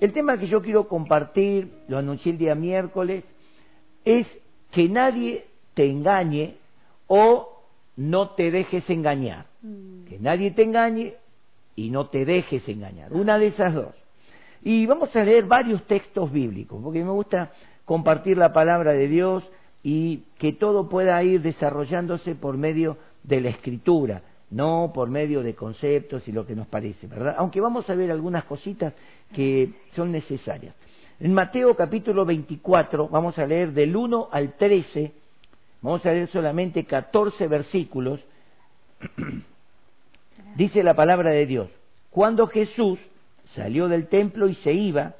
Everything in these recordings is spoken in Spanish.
El tema que yo quiero compartir, lo anuncié el día miércoles, es que nadie te engañe o no te dejes engañar. Mm. Que nadie te engañe y no te dejes engañar. Una de esas dos. Y vamos a leer varios textos bíblicos, porque me gusta compartir la palabra de Dios y que todo pueda ir desarrollándose por medio de la escritura no por medio de conceptos y lo que nos parece, ¿verdad? Aunque vamos a ver algunas cositas que son necesarias. En Mateo capítulo 24 vamos a leer del 1 al 13, vamos a leer solamente 14 versículos, dice la palabra de Dios, cuando Jesús salió del templo y se iba,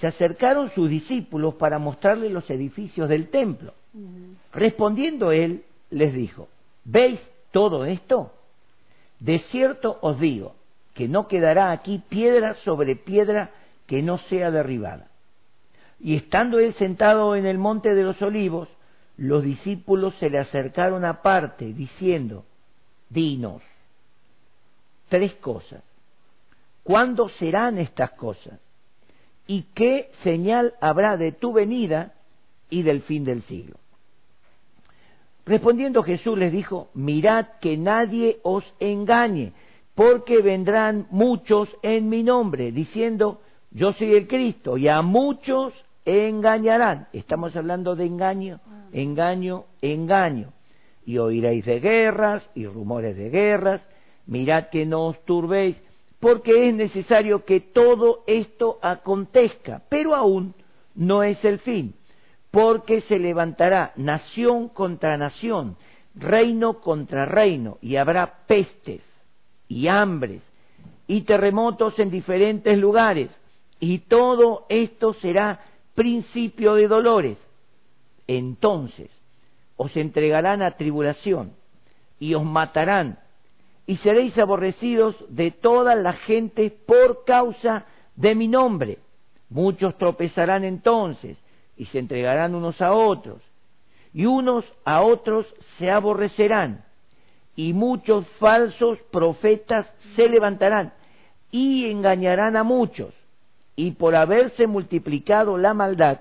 se acercaron sus discípulos para mostrarle los edificios del templo. Respondiendo él, les dijo, ¿veis todo esto? De cierto os digo que no quedará aquí piedra sobre piedra que no sea derribada. Y estando él sentado en el monte de los olivos, los discípulos se le acercaron aparte, diciendo, Dinos, tres cosas. ¿Cuándo serán estas cosas? ¿Y qué señal habrá de tu venida y del fin del siglo? Respondiendo Jesús les dijo, mirad que nadie os engañe, porque vendrán muchos en mi nombre, diciendo, yo soy el Cristo, y a muchos engañarán. Estamos hablando de engaño, engaño, engaño. Y oiréis de guerras y rumores de guerras, mirad que no os turbéis, porque es necesario que todo esto acontezca, pero aún no es el fin porque se levantará nación contra nación, reino contra reino, y habrá pestes y hambres y terremotos en diferentes lugares, y todo esto será principio de dolores. Entonces os entregarán a tribulación y os matarán, y seréis aborrecidos de toda la gente por causa de mi nombre. Muchos tropezarán entonces y se entregarán unos a otros, y unos a otros se aborrecerán, y muchos falsos profetas se levantarán y engañarán a muchos, y por haberse multiplicado la maldad,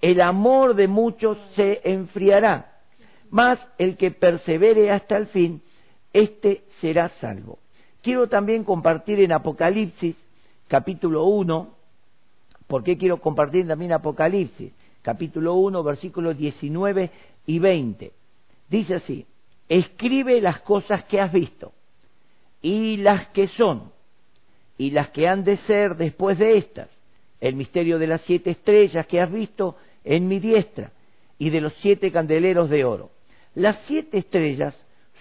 el amor de muchos se enfriará, mas el que persevere hasta el fin, éste será salvo. Quiero también compartir en Apocalipsis, capítulo 1, ¿por qué quiero compartir también Apocalipsis? Capítulo 1, versículos 19 y 20. Dice así, escribe las cosas que has visto y las que son y las que han de ser después de estas, el misterio de las siete estrellas que has visto en mi diestra y de los siete candeleros de oro. Las siete estrellas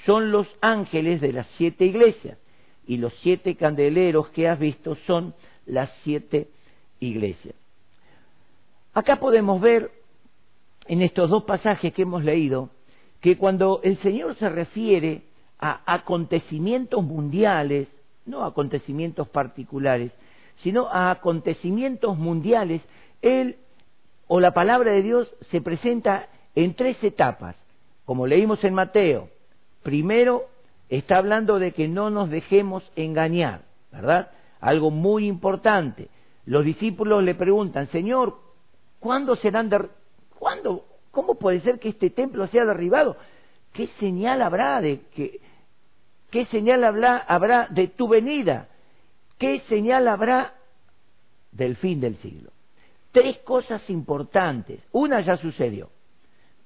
son los ángeles de las siete iglesias y los siete candeleros que has visto son las siete iglesias. Acá podemos ver en estos dos pasajes que hemos leído que cuando el Señor se refiere a acontecimientos mundiales, no a acontecimientos particulares, sino a acontecimientos mundiales, Él o la palabra de Dios se presenta en tres etapas, como leímos en Mateo. Primero está hablando de que no nos dejemos engañar, ¿verdad? Algo muy importante. Los discípulos le preguntan, Señor, ¿Cuándo serán ¿Cuándo? ¿Cómo puede ser que este templo sea derribado? ¿Qué señal habrá de que qué señal habrá, habrá de tu venida? ¿Qué señal habrá del fin del siglo? Tres cosas importantes. Una ya sucedió.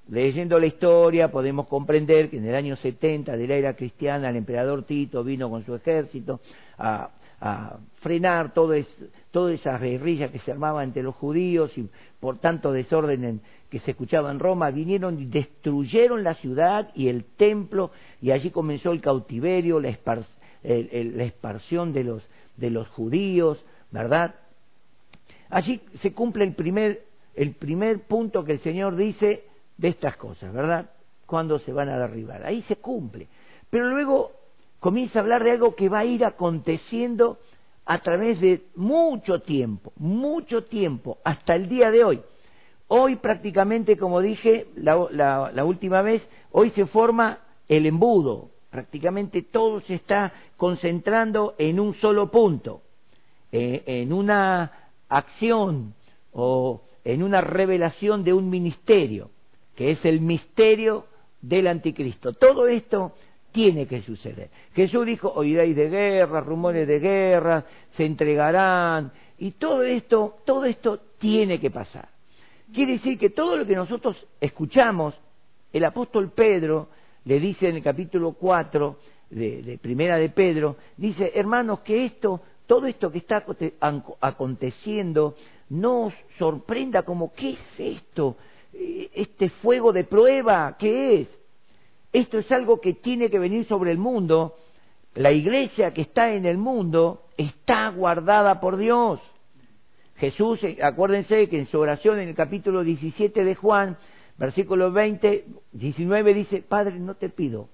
Leyendo la historia podemos comprender que en el año 70 de la era cristiana el emperador Tito vino con su ejército a a frenar todo toda esa guerrilla que se armaba entre los judíos y por tanto desorden que se escuchaba en Roma, vinieron y destruyeron la ciudad y el templo y allí comenzó el cautiverio, la, la expansión de los, de los judíos, ¿verdad? Allí se cumple el primer, el primer punto que el Señor dice de estas cosas, ¿verdad? Cuando se van a derribar. Ahí se cumple. Pero luego comienza a hablar de algo que va a ir aconteciendo a través de mucho tiempo, mucho tiempo, hasta el día de hoy. Hoy prácticamente, como dije la, última vez, hoy se forma el embudo, prácticamente todo se está concentrando en un solo punto, eh, en una acción o en una revelación de un ministerio, que es el misterio del anticristo. Todo esto tiene que suceder. Jesús dijo, oiréis de guerra, rumores de guerra, se entregarán, y todo esto, todo esto tiene que pasar. Quiere decir que todo lo que nosotros escuchamos, el apóstol Pedro le dice en el capítulo 4 de, de Primera de Pedro, dice, hermanos, que esto, todo esto que está aconteciendo, no os sorprenda como, ¿qué es esto? Eh, este fuego de prueba, ¿qué es? Esto es algo que tiene que venir sobre el mundo. La iglesia que está en el mundo está guardada por Dios. Jesús, eh, acuérdense que en su oración en el capítulo 17 de Juan, versículo 20, 19 dice, Padre, no te pido,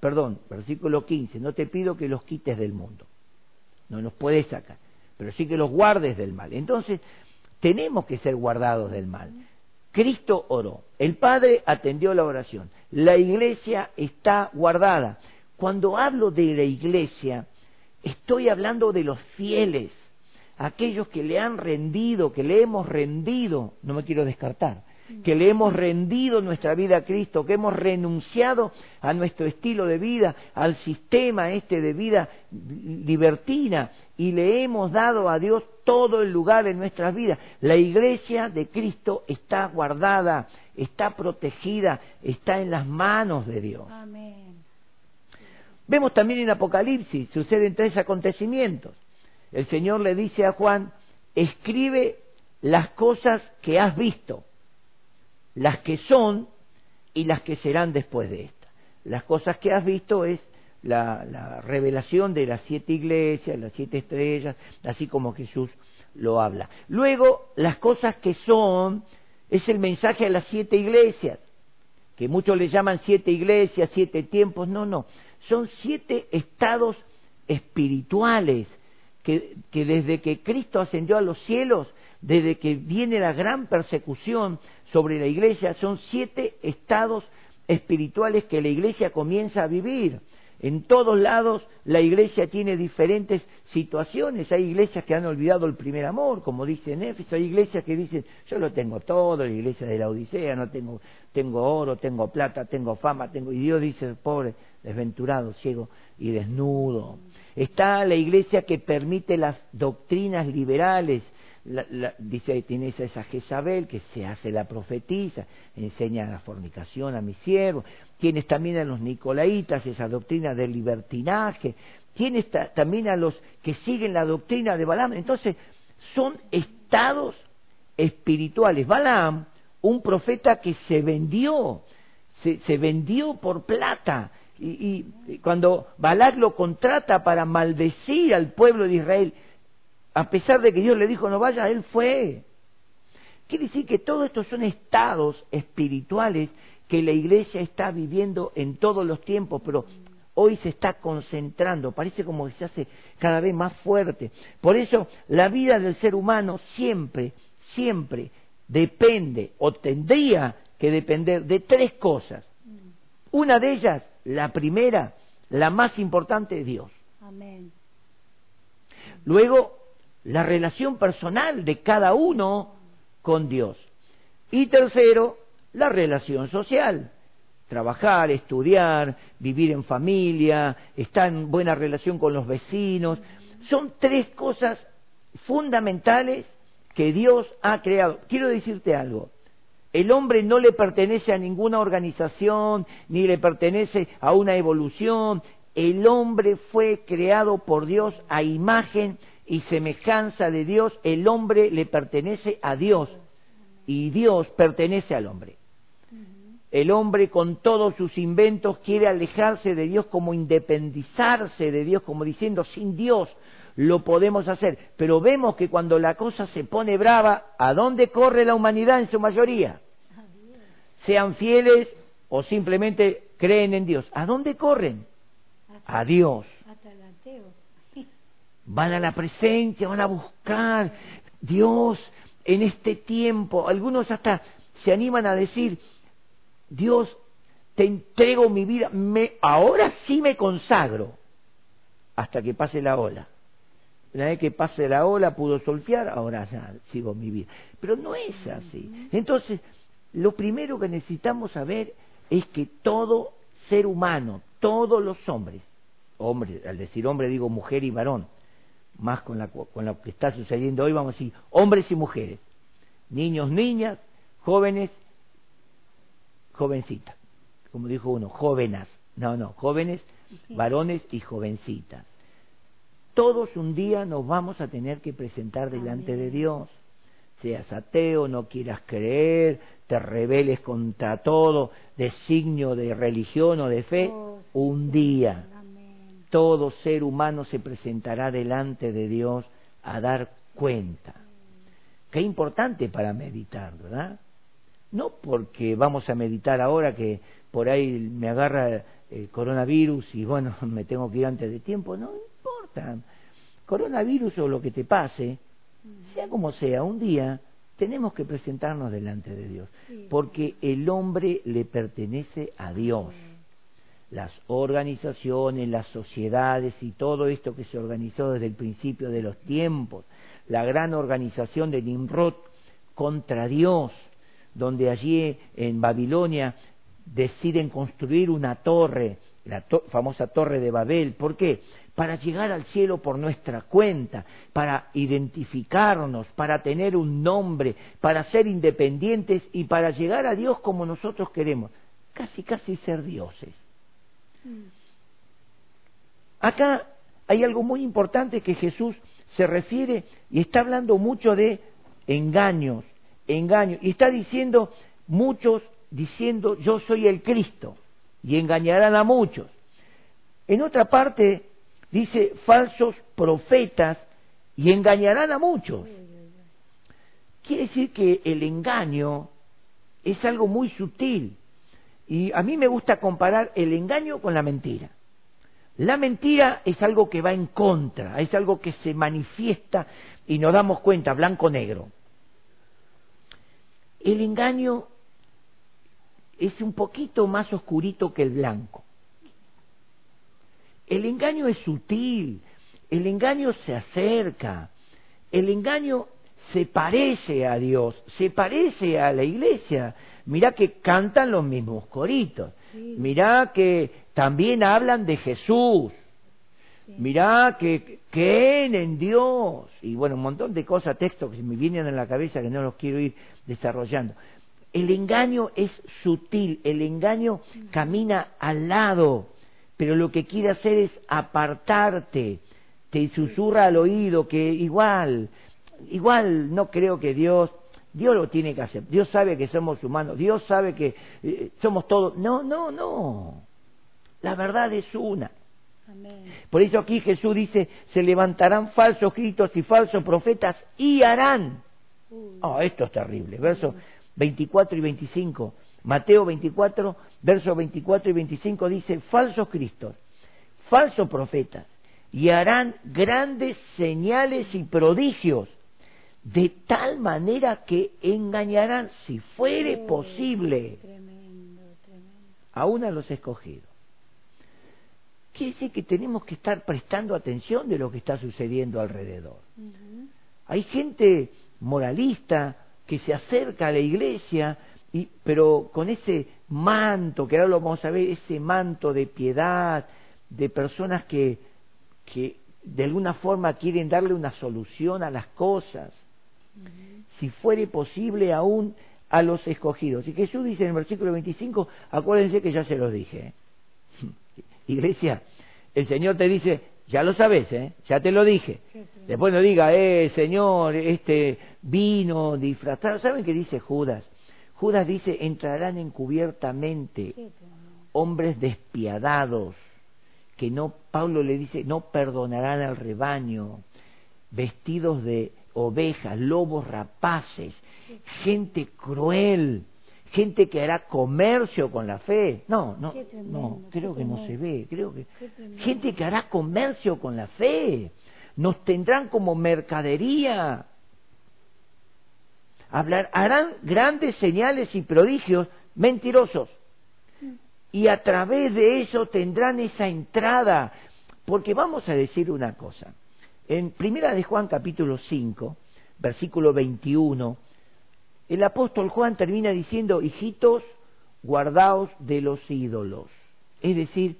perdón, versículo 15, no te pido que los quites del mundo, no los puedes sacar, pero sí que los guardes del mal. Entonces, tenemos que ser guardados del mal. Cristo oró, el Padre atendió la oración, la iglesia está guardada. Cuando hablo de la iglesia, estoy hablando de los fieles, aquellos que le han rendido, que le hemos rendido, no me quiero descartar, que le hemos rendido nuestra vida a Cristo, que hemos renunciado a nuestro estilo de vida, al sistema este de vida libertina y le hemos dado a Dios todo el lugar en nuestras vidas. La iglesia de Cristo está guardada, está protegida, está en las manos de Dios. Vemos también en Apocalipsis, suceden tres acontecimientos. El Señor le dice a Juan, escribe las cosas que has visto las que son y las que serán después de esta. Las cosas que has visto es la, revelación de las siete iglesias, las siete estrellas, así como Jesús lo habla. Luego, las cosas que son es el mensaje a las siete iglesias, que muchos le llaman siete iglesias, siete tiempos, no, no, son siete estados espirituales que, que desde que Cristo ascendió a los cielos, desde que viene la gran persecución, sobre la iglesia son siete estados espirituales que la iglesia comienza a vivir. En todos lados la iglesia tiene diferentes situaciones. Hay iglesias que han olvidado el primer amor, como dice en Éfeso. Hay iglesias que dicen, yo lo tengo todo, la iglesia de la Odisea, no tengo, tengo oro, tengo plata, tengo fama, tengo... Y Dios dice, pobre, desventurado, ciego y desnudo. Está la iglesia que permite las doctrinas liberales, la, la, dice, tienes a esa Jezabel que se hace la profetiza, enseña la fornicación a mis siervos, tienes también a los nicolaitas, esa doctrina del libertinaje, tienes también a los que siguen la doctrina de Balaam, entonces son estados espirituales. Balaam, un profeta que se vendió, se, se vendió por plata, y, y, cuando Balac lo contrata para maldecir al pueblo de Israel, a pesar de que Dios le dijo no vaya, él fue. Quiere decir que todos estos son estados espirituales que la iglesia está viviendo en todos los tiempos, pero hoy se está concentrando, parece como que se hace cada vez más fuerte. Por eso la vida del ser humano siempre, siempre depende o tendría que depender de tres cosas. Una de ellas, la primera, la más importante, es Dios. Amén. Luego, la relación personal de cada uno con Dios. Y tercero, la relación social. Trabajar, estudiar, vivir en familia, estar en buena relación con los vecinos. Son tres cosas fundamentales que Dios ha creado. Quiero decirte algo. El hombre no le pertenece a ninguna organización, ni le pertenece a una evolución. El hombre fue creado por Dios a imagen y semejanza de Dios, el hombre le pertenece a Dios y Dios pertenece al hombre. El hombre con todos sus inventos quiere alejarse de Dios como independizarse de Dios, como diciendo, sin Dios lo podemos hacer. Pero vemos que cuando la cosa se pone brava, ¿a dónde corre la humanidad en su mayoría? Sean fieles o simplemente creen en Dios. ¿A dónde corren? A Dios van a la presencia, van a buscar Dios en este tiempo. Algunos hasta se animan a decir, Dios, te entrego mi vida, me, ahora sí me consagro hasta que pase la ola. una vez que pase la ola pudo solfear, ahora ya sigo mi vida. Pero no es así. Entonces, lo primero que necesitamos saber es que todo ser humano, todos los hombres, hombres, al decir hombre digo mujer y varón, más con, la, con lo que está sucediendo hoy, vamos a decir hombres y mujeres, niños, niñas, jóvenes, jovencitas, como dijo uno, jóvenes, no, no, jóvenes, varones y jovencitas. Todos un día nos vamos a tener que presentar delante de Dios. Seas ateo, no quieras creer, te rebeles contra todo, designio de religión o de fe, oh, un día todo ser humano se presentará delante de Dios a dar cuenta. Qué importante para meditar, ¿verdad? No porque vamos a meditar ahora que por ahí me agarra el coronavirus y bueno, me tengo que ir antes de tiempo, no importa. Coronavirus o lo que te pase, sea como sea, un día tenemos que presentarnos delante de Dios, porque el hombre le pertenece a Dios las organizaciones, las sociedades y todo esto que se organizó desde el principio de los tiempos, la gran organización de Nimrod contra Dios, donde allí en Babilonia deciden construir una torre, la famosa torre de Babel. ¿Por qué? Para llegar al cielo por nuestra cuenta, para identificarnos, para tener un nombre, para ser independientes y para llegar a Dios como nosotros queremos. Casi, casi ser dioses. Acá hay algo muy importante que Jesús se refiere y está hablando mucho de engaños, engaños, y está diciendo muchos diciendo yo soy el Cristo y engañarán a muchos. En otra parte dice falsos profetas y engañarán a muchos. Quiere decir que el engaño es algo muy sutil. Y a mí me gusta comparar el engaño con la mentira. La mentira es algo que va en contra, es algo que se manifiesta y nos damos cuenta, blanco-negro. El engaño es un poquito más oscurito que el blanco. El engaño es sutil, el engaño se acerca, el engaño se parece a Dios, se parece a la iglesia, mirá que cantan los mismos coritos, mirá que también hablan de Jesús, mirá que creen en Dios, y bueno, un montón de cosas, textos que me vienen en la cabeza que no los quiero ir desarrollando. El engaño es sutil, el engaño camina al lado, pero lo que quiere hacer es apartarte, te susurra al oído que igual, igual no creo que Dios Dios lo tiene que hacer. Dios sabe que somos humanos. Dios sabe que eh, somos todos. No, no, no. La verdad es una. Por eso aquí Jesús dice, se levantarán falsos gritos y falsos profetas y harán. Oh, esto es terrible. Versos 24 y 25. Mateo 24, versos 24 y 25 dice, falsos cristos, falsos profetas, y harán grandes señales y prodigios de tal manera que engañarán, si fuere posible, aún a los escogidos. Quiere decir que tenemos que estar prestando atención de lo que está sucediendo alrededor. Hay gente moralista que se acerca a la iglesia, y, pero con ese manto, que ahora lo vamos a ver, ese manto de piedad, de personas que, que de alguna forma quieren darle una solución a las cosas si fuere posible aún a los escogidos. Y Jesús dice en el versículo 25, acuérdense que ya se los dije. Iglesia, el Señor te dice, ya lo sabes, ¿eh? ya te lo dije. Después no diga, eh, Señor, este vino disfrazado. ¿Saben qué dice Judas? Judas dice, entrarán encubiertamente hombres despiadados, que no, Pablo le dice, no perdonarán al rebaño, vestidos de ovejas, lobos rapaces, gente cruel, gente que hará comercio con la fe. No, no, no, creo que no se ve, creo que gente que hará comercio con la fe. Nos tendrán como mercadería. Hablar, harán grandes señales y prodigios mentirosos. Mm. Y a través de eso tendrán esa entrada. Porque vamos a decir una cosa. En Primera de Juan capítulo 5, versículo 21, el apóstol Juan termina diciendo, hijitos, guardaos de los ídolos. Es decir,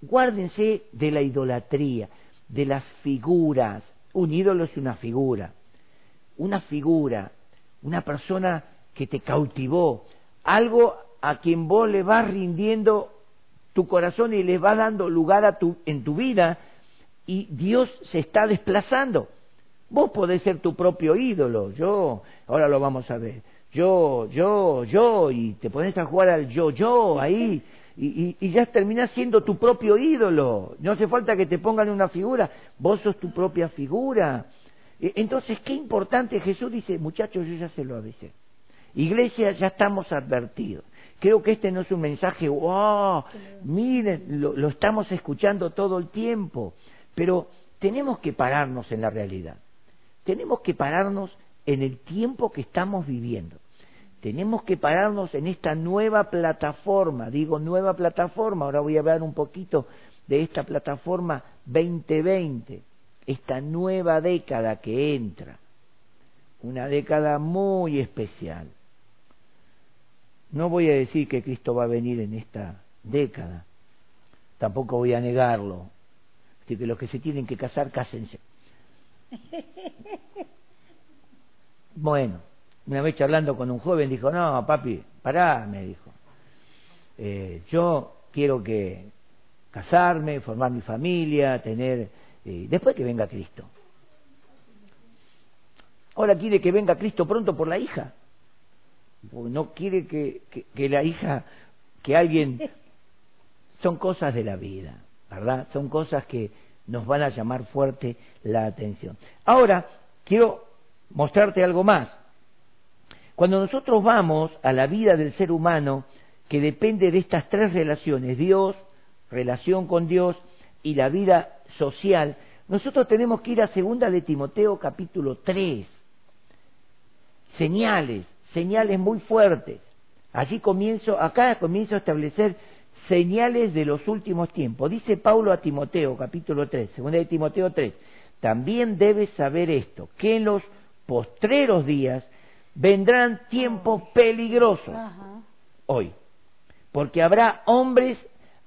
guárdense de la idolatría, de las figuras. Un ídolo es una figura. Una figura, una persona que te cautivó, algo a quien vos le vas rindiendo tu corazón y le vas dando lugar a tu, en tu vida y Dios se está desplazando. Vos podés ser tu propio ídolo, yo, ahora lo vamos a ver, yo, yo, yo, y te pones a jugar al yo, yo ahí, y, y, ya terminás siendo tu propio ídolo. No hace falta que te pongan una figura, vos sos tu propia figura. E, entonces, qué importante, Jesús dice, muchachos, yo ya se lo avisé. Iglesia, ya estamos advertidos. Creo que este no es un mensaje, wow, miren, lo, lo estamos escuchando todo el tiempo, pero tenemos que pararnos en la realidad. Tenemos que pararnos en el tiempo que estamos viviendo. Tenemos que pararnos en esta nueva plataforma, digo nueva plataforma, ahora voy a hablar un poquito de esta plataforma 2020, esta nueva década que entra, una década muy especial. No voy a decir que Cristo va a venir en esta década, tampoco voy a negarlo. Así que los que se tienen que casar, cásense. Bueno, una vez charlando con un joven dijo, no, papi, pará, me dijo. Eh, yo quiero que casarme, formar mi familia, tener... Eh, después que venga Cristo. Ahora quiere que venga Cristo pronto por la hija porque no quiere que, que, la hija, que alguien... Son cosas de la vida, ¿verdad? Son cosas que nos van a llamar fuerte la atención. Ahora, quiero mostrarte algo más. Cuando nosotros vamos a la vida del ser humano, que depende de estas tres relaciones, Dios, relación con Dios y la vida social, nosotros tenemos que ir a segunda de Timoteo capítulo 3. Señales, señales muy fuertes. Allí comienzo, acá comienzo a establecer señales de los últimos tiempos. Dice Pablo a Timoteo, capítulo 3, segunda de Timoteo 3, también debes saber esto, que en los postreros días vendrán tiempos peligrosos hoy, porque habrá hombres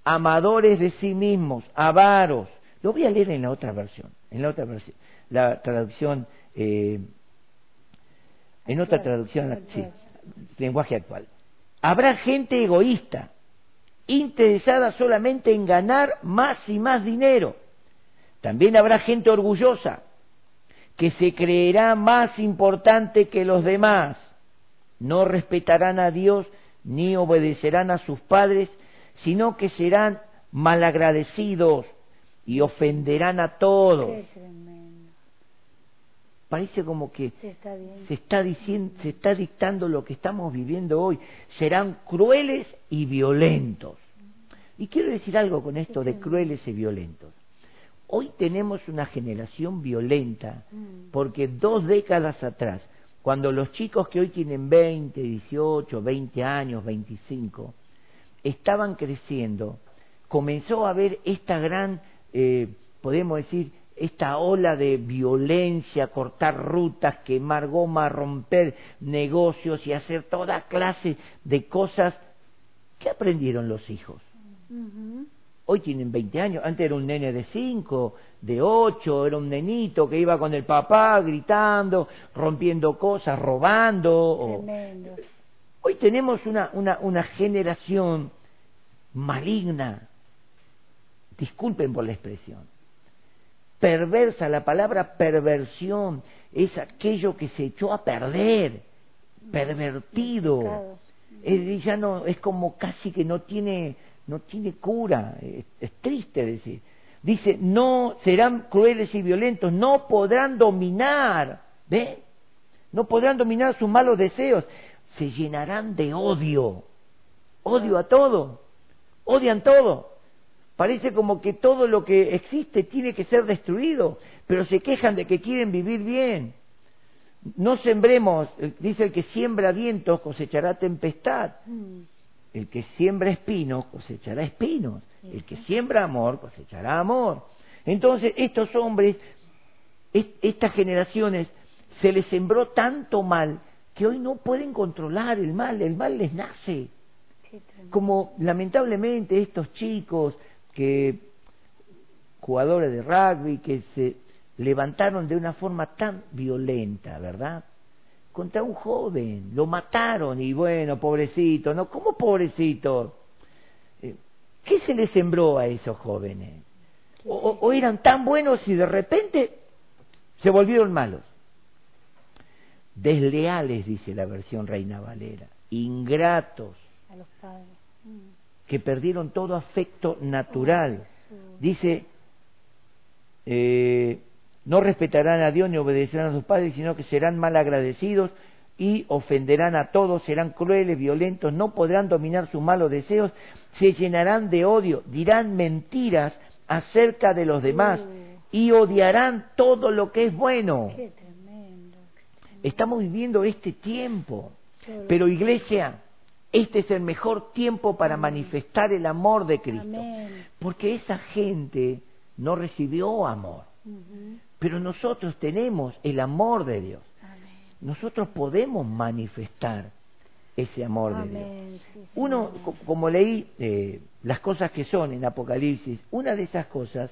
amadores de sí mismos, avaros. Lo voy a leer en la otra versión, en la otra versión, la traducción eh, en otra traducción, sí, lenguaje actual. Habrá gente egoísta, interesada solamente en ganar más y más dinero. También habrá gente orgullosa, que se creerá más importante que los demás. No respetarán a Dios ni obedecerán a sus padres, sino que serán malagradecidos y ofenderán a todos parece como que se está, diciendo, se está dictando lo que estamos viviendo hoy. Serán crueles y violentos. Y quiero decir algo con esto de crueles y violentos. Hoy tenemos una generación violenta mm. porque dos décadas atrás, cuando los chicos que hoy tienen 20, 18, 20 años, 25, estaban creciendo, comenzó a haber esta gran, eh, podemos decir, esta ola de violencia, cortar rutas, quemar goma, romper negocios y hacer toda clase de cosas. ¿Qué aprendieron los hijos? Hoy tienen 20 años, antes era un nene de 5, de 8, era un nenito que iba con el papá gritando, rompiendo cosas, robando. Hoy tenemos una, una, una generación maligna, disculpen por la expresión, perversa, la palabra perversión. Es aquello que se echó a perder, pervertido. Es, ya no, es como casi que no tiene, no tiene cura, es, triste decir. Dice, no serán crueles y violentos, no podrán dominar, ¿ve? No podrán dominar sus malos deseos, se llenarán de odio, odio a todo, odian todo. Parece como que todo lo que existe tiene que ser destruido, pero se quejan de que quieren vivir bien. No sembremos, dice el que siembra vientos cosechará tempestad. Mm. El que siembra espinos cosechará espinos. El que siembra amor cosechará amor. Entonces estos hombres estas generaciones se les sembró tanto mal que hoy no pueden controlar el mal, el mal les nace. Como lamentablemente estos chicos que jugadores de rugby que se levantaron de una forma tan violenta, ¿verdad? Contra un joven, lo mataron y bueno, pobrecito, ¿no? ¿Cómo pobrecito? Eh, ¿Qué se les sembró a esos jóvenes? o eran tan buenos y de repente se volvieron malos. Desleales, dice la versión Reina Valera, ingratos, mm. que perdieron todo afecto natural. Dice, eh, no respetarán a Dios ni obedecerán a sus padres, sino que serán mal agradecidos y ofenderán a todos, serán crueles, violentos, no podrán dominar sus malos deseos, se llenarán de odio, dirán mentiras acerca de los demás y odiarán todo lo que es bueno. Estamos viviendo este tiempo, pero iglesia, este es el mejor tiempo para manifestar el amor de Cristo, porque esa gente no recibió amor, pero nosotros tenemos el amor de Dios. Nosotros podemos manifestar ese amor de Dios. Uno, como leí eh, las cosas que son en Apocalipsis, una de esas cosas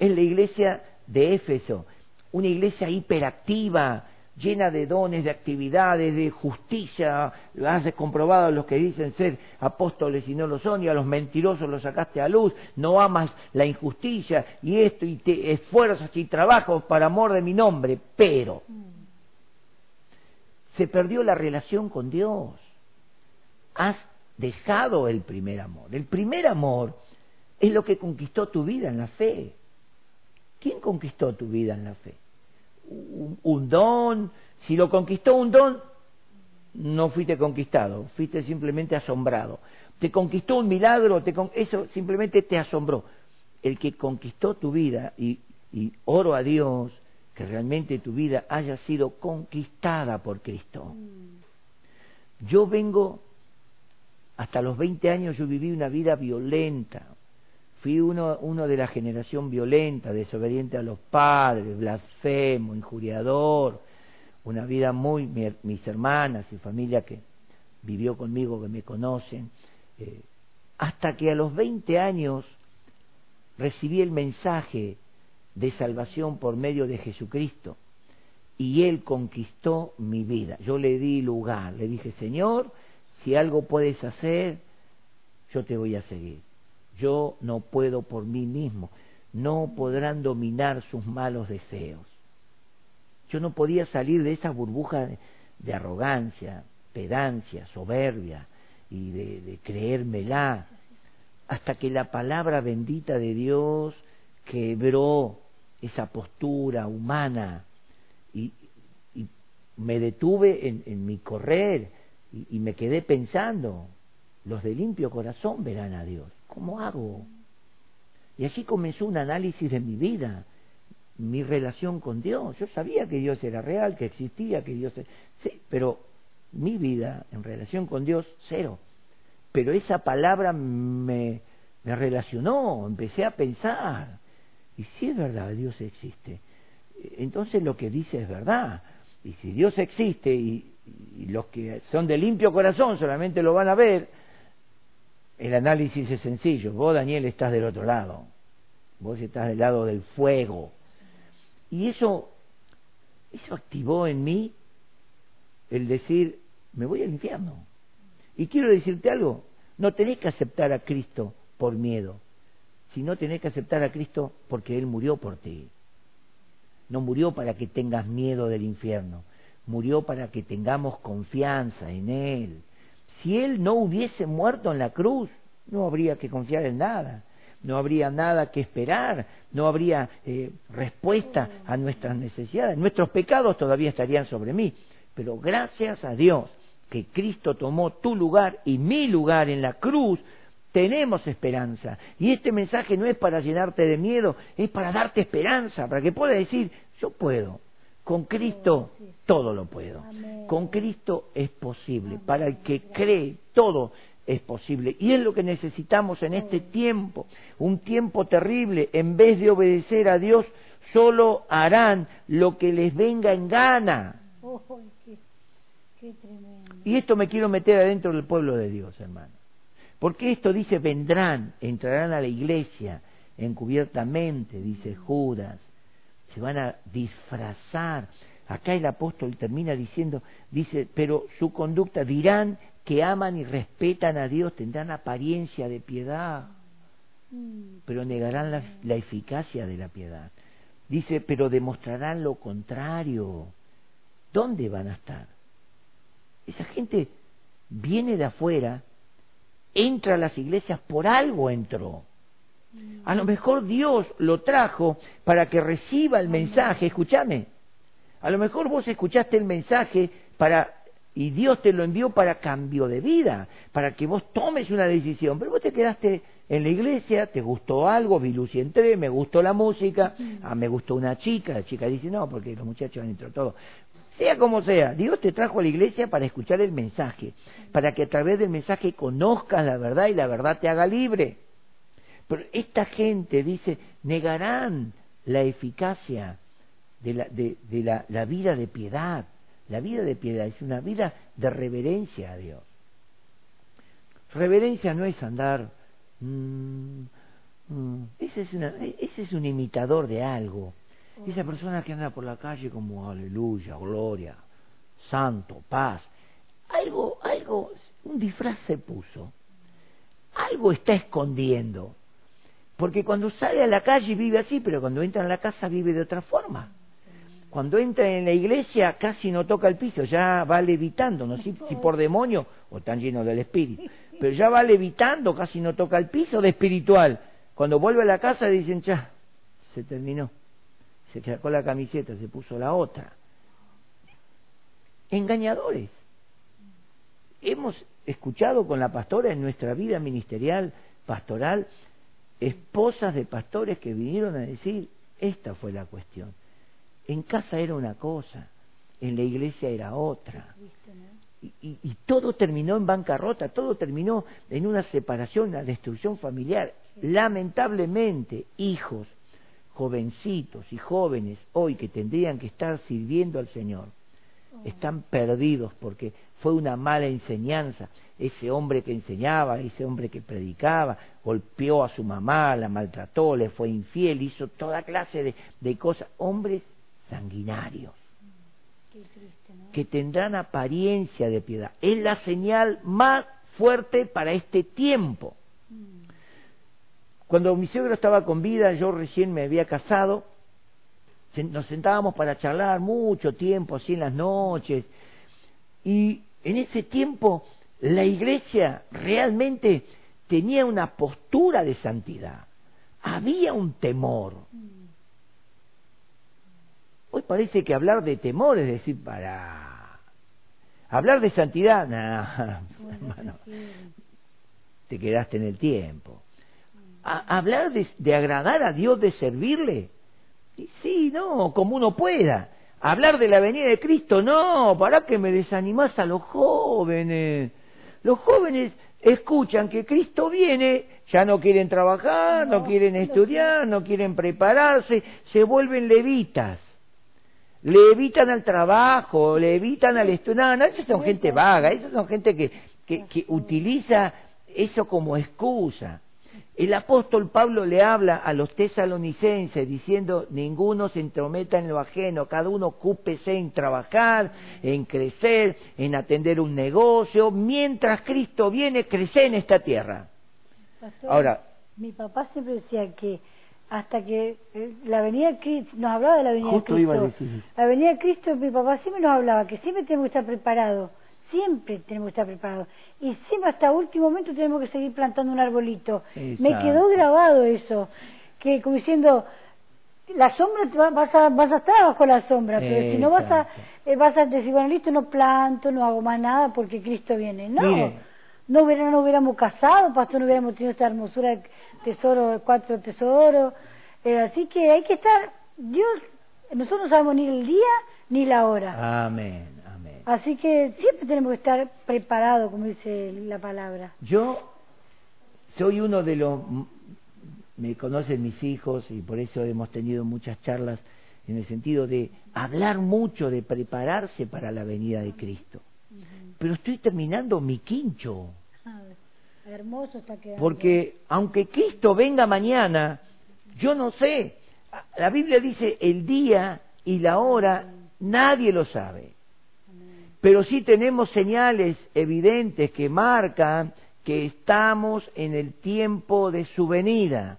es la iglesia de Éfeso, una iglesia hiperactiva, llena de dones, de actividades, de justicia, has comprobado a los que dicen ser apóstoles y no lo son, y a los mentirosos los sacaste a luz, no amas la injusticia y esto, y te esfuerzas y trabajas para amor de mi nombre, pero se perdió la relación con Dios. Has dejado el primer amor. El primer amor es lo que conquistó tu vida en la fe. ¿Quién conquistó tu vida en la fe? Un, don, si lo conquistó un don, no fuiste conquistado, fuiste simplemente asombrado. Te conquistó un milagro, te eso simplemente te asombró. El que conquistó tu vida, y, y oro a Dios que realmente tu vida haya sido conquistada por Cristo. Yo vengo, hasta los 20 años yo viví una vida violenta, Fui uno, de la generación violenta, desobediente a los padres, blasfemo, injuriador, una vida muy, mis hermanas y familia que vivió conmigo, que me conocen, eh, hasta que a los 20 años recibí el mensaje de salvación por medio de Jesucristo y Él conquistó mi vida. Yo le di lugar, le dije, Señor, si algo puedes hacer, yo te voy a seguir yo no puedo por mí mismo, no podrán dominar sus malos deseos. Yo no podía salir de esa burbuja de, arrogancia, pedancia, soberbia y de, de creérmela, hasta que la palabra bendita de Dios quebró esa postura humana y, me detuve en, mi correr y me quedé pensando, los de limpio corazón verán a Dios. ¿Cómo hago? Y así comenzó un análisis de mi vida, mi relación con Dios. Yo sabía que Dios era real, que existía, que Dios... Sí, pero mi vida en relación con Dios, cero. Pero esa palabra me, me relacionó, empecé a pensar. Y si es verdad, Dios existe. Entonces lo que dice es verdad. Y si Dios existe y, y los que son de limpio corazón solamente lo van a ver, el análisis es sencillo. Vos, Daniel, estás del otro lado. Vos estás del lado del fuego. Y eso, eso activó en mí el decir, me voy al infierno. Y quiero decirte algo, no tenés que aceptar a Cristo por miedo, sino tenés que aceptar a Cristo porque Él murió por ti. No murió para que tengas miedo del infierno, murió para que tengamos confianza en Él, si Él no hubiese muerto en la cruz, no habría que confiar en nada, no habría nada que esperar, no habría eh, respuesta a nuestras necesidades. Nuestros pecados todavía estarían sobre mí, pero gracias a Dios que Cristo tomó tu lugar y mi lugar en la cruz, tenemos esperanza. Y este mensaje no es para llenarte de miedo, es para darte esperanza, para que puedas decir, yo puedo, con Cristo todo lo puedo. Con Cristo es posible. Para el que cree, todo es posible. Y es lo que necesitamos en este tiempo, un tiempo terrible. En vez de obedecer a Dios, solo harán lo que les venga en gana. Y esto me quiero meter adentro del pueblo de Dios, hermano. Porque esto dice, vendrán, entrarán a la iglesia encubiertamente, dice Judas, se van a disfrazar. Acá el apóstol termina diciendo, dice, pero su conducta dirán que aman y respetan a Dios, tendrán apariencia de piedad, Mm, pero negarán la, la eficacia de la piedad. Dice, pero demostrarán lo contrario. ¿Dónde van a estar? Esa gente viene de afuera, entra a las iglesias, por algo entró. A lo mejor Dios lo trajo para que reciba el mensaje, escúchame. A lo mejor vos escuchaste el mensaje para y Dios te lo envió para cambio de vida, para que vos tomes una decisión, pero vos te quedaste en la iglesia, te gustó algo, vi luz y entré, me gustó la música, ah, me gustó una chica, la chica dice no, porque los muchachos han entrado todo. Sea como sea, Dios te trajo a la iglesia para escuchar el mensaje, para que a través del mensaje conozcas la verdad y la verdad te haga libre. Pero esta gente dice, negarán la eficacia de la, de, la, la vida de piedad. La vida de piedad es una vida de reverencia a Dios. Reverencia no es andar... mm, mm, ese, es una, ese es un imitador de algo. Esa persona que anda por la calle como aleluya, gloria, santo, paz. Algo, algo, un disfraz se puso. Algo está escondiendo. Porque cuando sale a la calle vive así, pero cuando entra en la casa vive de otra forma. Cuando entra en la iglesia casi no toca el piso, ya va levitando, no sé si por demonio o están llenos del espíritu, pero ya va levitando, casi no toca el piso de espiritual. Cuando vuelve a la casa dicen, ya, se terminó. Se sacó la camiseta, se puso la otra. Engañadores. Hemos escuchado con la pastora en nuestra vida ministerial, pastoral, esposas de pastores que vinieron a decir, esta fue la cuestión. En casa era una cosa, en la iglesia era otra. Y, y, y, todo terminó en bancarrota, todo terminó en una separación, una destrucción familiar. Lamentablemente, hijos, jovencitos y jóvenes hoy que tendrían que estar sirviendo al Señor, están perdidos porque fue una mala enseñanza. Ese hombre que enseñaba, ese hombre que predicaba, golpeó a su mamá, la maltrató, le fue infiel, hizo toda clase de, de cosas. Hombres sanguinarios triste, ¿no? que tendrán apariencia de piedad. Es la señal más fuerte para este tiempo. Mm. Cuando mi suegro estaba con vida, yo recién me había casado, nos sentábamos para charlar mucho tiempo, así en las noches, y en ese tiempo la iglesia realmente tenía una postura de santidad, había un temor. Hoy parece que hablar de temor es decir, para hablar de santidad, nah, hermano, te quedaste en el tiempo. A, hablar de, de, agradar a Dios, de servirle, y sí, no, como uno pueda. Hablar de la venida de Cristo, no, para que me desanimás a los jóvenes. Los jóvenes escuchan que Cristo viene, ya no quieren trabajar, no, no quieren estudiar, no quieren prepararse, se vuelven levitas le evitan al trabajo, le evitan al estudio. No, no, esas son gente vaga, esas son gente que, que, que, utiliza eso como excusa. El apóstol Pablo le habla a los tesalonicenses diciendo, ninguno se entrometa en lo ajeno, cada uno ocúpese en trabajar, en crecer, en atender un negocio, mientras Cristo viene, crece en esta tierra. Pastor, Ahora, mi papá siempre decía que hasta que eh, la venida de Cristo, nos hablaba de la venida Justo de iba a Cristo. decir. La venida de Cristo, mi papá siempre nos hablaba que siempre tenemos que estar preparados, siempre tenemos que estar preparados. Y siempre hasta último momento tenemos que seguir plantando un arbolito. Me quedó grabado eso, que como diciendo, la sombra te va- vas a, vas a estar bajo la sombra, pero si no vas a, eh, vas a decir, bueno, listo, no planto, no hago más nada porque Cristo viene. No, Mire. no, hubiera, no hubiéramos casado, pastor, no hubiéramos tenido esta hermosura de tesoro, cuatro tesoros. Eh, así que hay que estar, Dios, nosotros no sabemos ni el día ni la hora. Amén. Así que siempre tenemos que estar preparados, como dice la palabra. Yo soy uno de los me conocen mis hijos y por eso hemos tenido muchas charlas en el sentido de hablar mucho, de prepararse para la venida de Cristo. Pero estoy terminando mi quincho. Ah, hermoso está quedando. Porque aunque Cristo venga mañana, yo no sé. La Biblia dice el día y la hora, nadie lo sabe. Pero sí tenemos señales evidentes que marcan que estamos en el tiempo de su venida.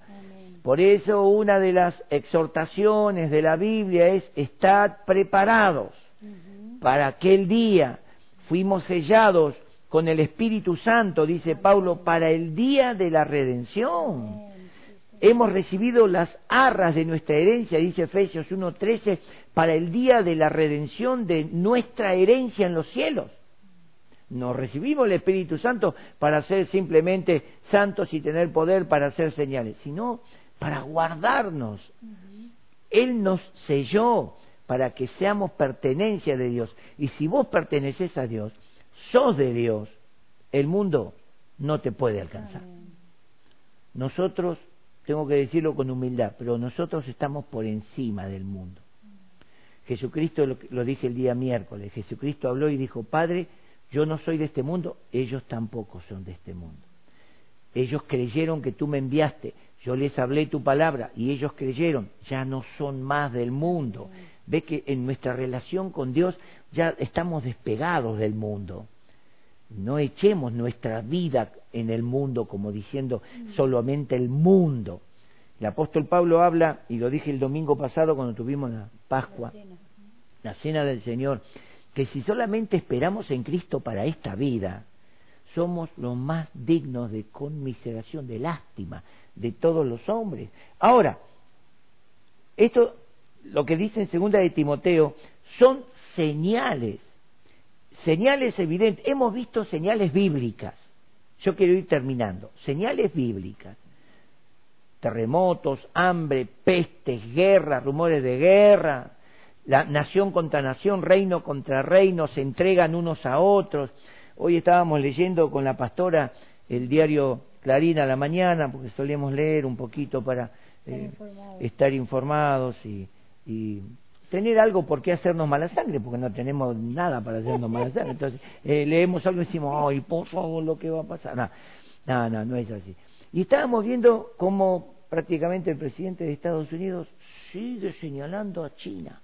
Por eso una de las exhortaciones de la Biblia es estad preparados para aquel día. Fuimos sellados con el Espíritu Santo, dice Pablo, para el día de la redención. Hemos recibido las arras de nuestra herencia, dice Efesios 1.13, para el día de la redención de nuestra herencia en los cielos. No recibimos el Espíritu Santo para ser simplemente santos y tener poder para hacer señales, sino para guardarnos. Él nos selló para que seamos pertenencia de Dios. Y si vos perteneces a Dios, sos de Dios, el mundo no te puede alcanzar. Nosotros, tengo que decirlo con humildad, pero nosotros estamos por encima del mundo. Jesucristo, lo, lo dije el día miércoles, Jesucristo habló y dijo, Padre, yo no soy de este mundo, ellos tampoco son de este mundo. Ellos creyeron que tú me enviaste, yo les hablé tu palabra y ellos creyeron, ya no son más del mundo. Ve que en nuestra relación con Dios ya estamos despegados del mundo. No echemos nuestra vida en el mundo como diciendo solamente el mundo. El apóstol Pablo habla, y lo dije el domingo pasado cuando tuvimos la Pascua, la cena del Señor, que si solamente esperamos en Cristo para esta vida, somos los más dignos de conmiseración, de lástima de todos los hombres. Ahora, esto, lo que dice en segunda de Timoteo, son señales, señales evidentes. Hemos visto señales bíblicas. Yo quiero ir terminando. Señales bíblicas. Terremotos, hambre, pestes, guerras, rumores de guerra, la nación contra nación, reino contra reino, se entregan unos a otros. Hoy estábamos leyendo con la pastora el diario Clarín a la mañana, porque solíamos leer un poquito para eh, estar informados y, y, tener algo por qué hacernos mala sangre, porque no tenemos nada para hacernos mala sangre. Entonces eh, leemos algo y decimos, ay, por favor, lo que va a pasar. No, no, no, no es así. Y estábamos viendo cómo prácticamente el presidente de Estados Unidos sigue señalando a China.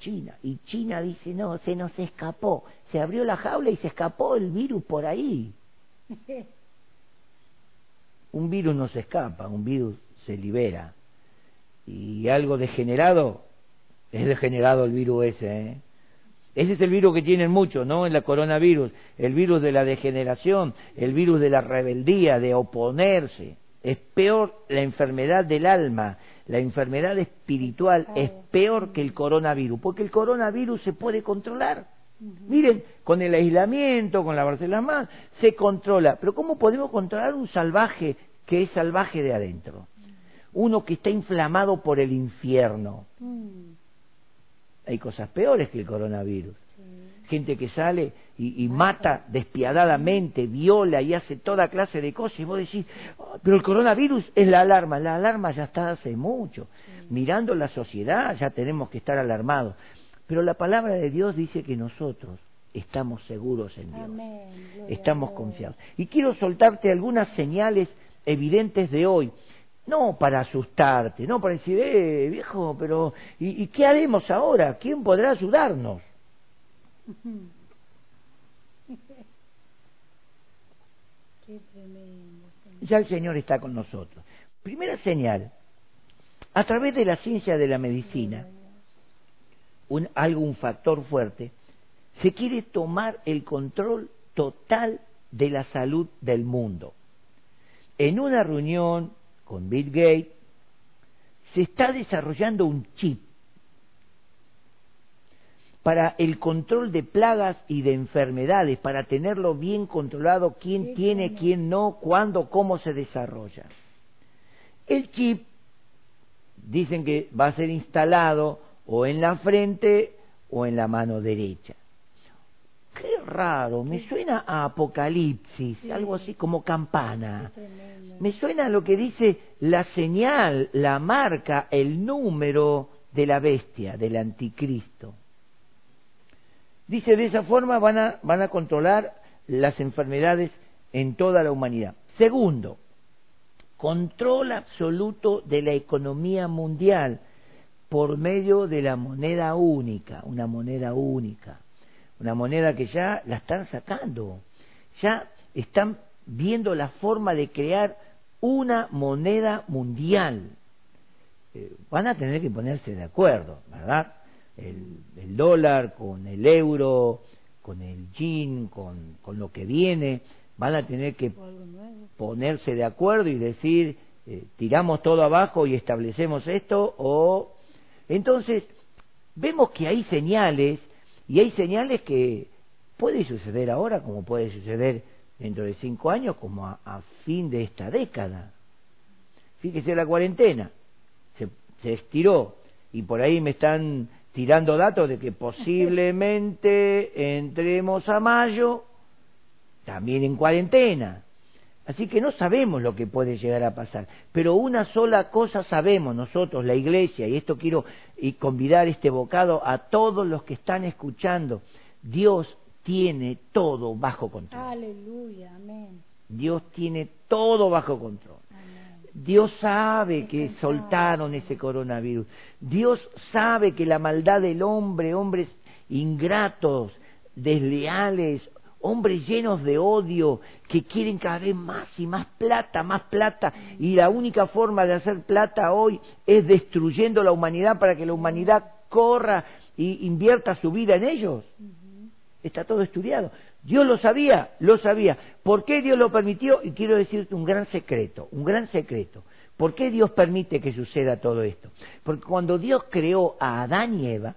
China. Y China dice, no, se nos escapó. Se abrió la jaula y se escapó el virus por ahí. un virus no se escapa, un virus se libera. Y algo degenerado, es degenerado el virus ese. ¿eh? Ese es el virus que tienen muchos, ¿no? En la coronavirus, el virus de la degeneración, el virus de la rebeldía, de oponerse. Es peor la enfermedad del alma, la enfermedad espiritual es peor que el coronavirus, porque el coronavirus se puede controlar. Miren, con el aislamiento, con lavarse las manos, se controla. Pero ¿cómo podemos controlar un salvaje que es salvaje de adentro? Uno que está inflamado por el infierno. Mm. Hay cosas peores que el coronavirus. Gente que sale y, mata despiadadamente, viola y hace toda clase de cosas. Y vos decís, oh, pero el coronavirus es la alarma. La alarma ya está hace mucho. Mirando la sociedad ya tenemos que estar alarmados. Pero la palabra de Dios dice que nosotros estamos seguros en Dios. estamos confiados. Y quiero soltarte algunas señales evidentes de hoy. No para asustarte, no para decir, eh, viejo, pero ¿y, qué haremos ahora? ¿Quién podrá ayudarnos? Ya el Señor está con nosotros. Primera señal, a través de la ciencia de la medicina, un, algo, un factor fuerte, se quiere tomar el control total de la salud del mundo. En una reunión con Bill Gates, se está desarrollando un chip para el control de plagas y de enfermedades, para tenerlo bien controlado, quién tiene, quién no, cuándo, cómo se desarrolla. El chip dicen que va a ser instalado o en la frente o en la mano derecha. Qué raro, me suena a Apocalipsis, algo así como campana. Me suena a lo que dice la señal, la marca, el número de la bestia, del anticristo. Dice, de esa forma van a, van a controlar las enfermedades en toda la humanidad. Segundo, control absoluto de la economía mundial por medio de la moneda única, una moneda única, una moneda que ya la están sacando, ya están viendo la forma de crear una moneda mundial. Eh, van a tener que ponerse de acuerdo, ¿verdad? El, dólar con el euro, con el yin, con, con, lo que viene, van a tener que ponerse de acuerdo y decir, eh, tiramos todo abajo y establecemos esto o entonces, vemos que hay señales, y hay señales que puede suceder ahora, como puede suceder dentro de cinco años, como a, fin de esta década. Fíjese la cuarentena, se, se estiró, y por ahí me están tirando datos de que posiblemente entremos a mayo también en cuarentena. Así que no sabemos lo que puede llegar a pasar, pero una sola cosa sabemos nosotros, la iglesia, y esto quiero convidar este bocado a todos los que están escuchando, Dios tiene todo bajo control. Aleluya, amén. Dios tiene todo bajo control. Dios sabe que soltaron ese coronavirus. Dios sabe que la maldad del hombre, hombres ingratos, desleales, hombres llenos de odio que quieren cada vez más y más plata, más plata, y la única forma de hacer plata hoy es destruyendo la humanidad para que la humanidad corra y invierta su vida en ellos. Está todo estudiado. Dios lo sabía, lo sabía. ¿Por qué Dios lo permitió? Y quiero decirte un gran secreto, un gran secreto. ¿Por qué Dios permite que suceda todo esto? Porque cuando Dios creó a Adán y Eva,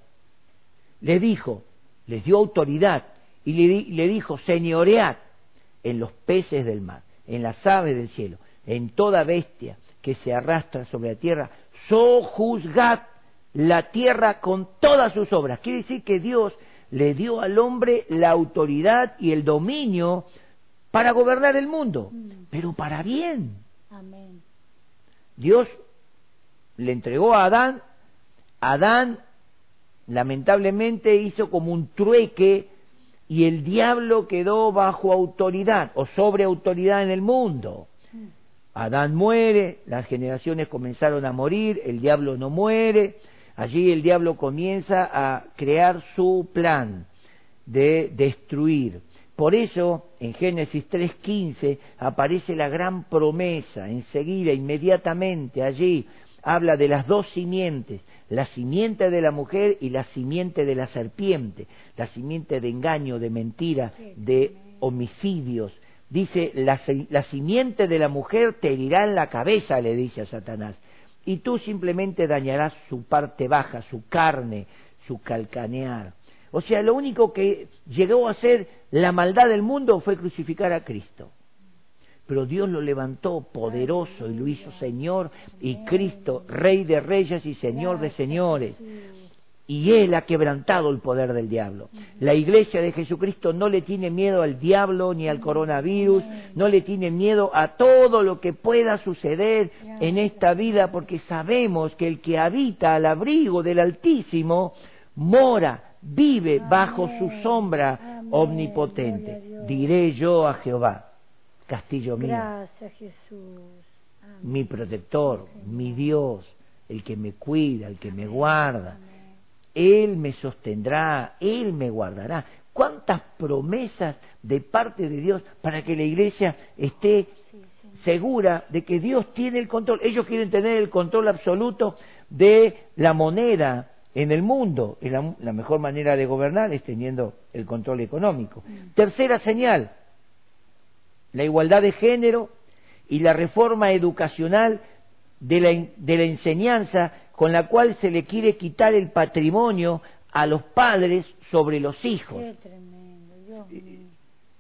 le dijo, les dio autoridad y le, dijo, señoread en los peces del mar, en las aves del cielo, en toda bestia que se arrastra sobre la tierra, sojuzgad la tierra con todas sus obras. Quiere decir que Dios le dio al hombre la autoridad y el dominio para gobernar el mundo, mm. pero para bien. Dios le entregó a Adán, Adán lamentablemente hizo como un trueque y el diablo quedó bajo autoridad o sobre autoridad en el mundo. Adán muere, las generaciones comenzaron a morir, el diablo no muere, allí el diablo comienza a crear su plan de destruir. Por eso en Génesis 3.15 aparece la gran promesa, enseguida, inmediatamente allí, habla de las dos simientes, la simiente de la mujer y la simiente de la serpiente, la simiente de engaño, de mentira, de homicidios. Dice, la, la simiente de la mujer te herirá en la cabeza, le dice a Satanás, y tú simplemente dañarás su parte baja, su carne, su calcanear. O sea, lo único que llegó a ser la maldad del mundo fue crucificar a Cristo pero Dios lo levantó poderoso y lo hizo Señor y Cristo, Rey de Reyes y Señor de Señores. Y Él ha quebrantado el poder del diablo. La iglesia de Jesucristo no le tiene miedo al diablo ni al coronavirus, no le tiene miedo a todo lo que pueda suceder en esta vida, porque sabemos que el que habita al abrigo del Altísimo mora, vive bajo su sombra omnipotente. Diré yo a Jehová castillo mío. Gracias, Jesús. Mi protector, mi Dios, el que me cuida, el que me guarda. Él me sostendrá, Él me guardará. ¿Cuántas promesas de parte de Dios para que la iglesia esté segura de que Dios tiene el control? Ellos quieren tener el control absoluto de la moneda en el mundo. Y la, la mejor manera de gobernar es teniendo el control económico. Mm. Tercera señal, la igualdad de género y la reforma educacional de la, de la enseñanza con la cual se le quiere quitar el patrimonio a los padres sobre los hijos. Qué tremendo,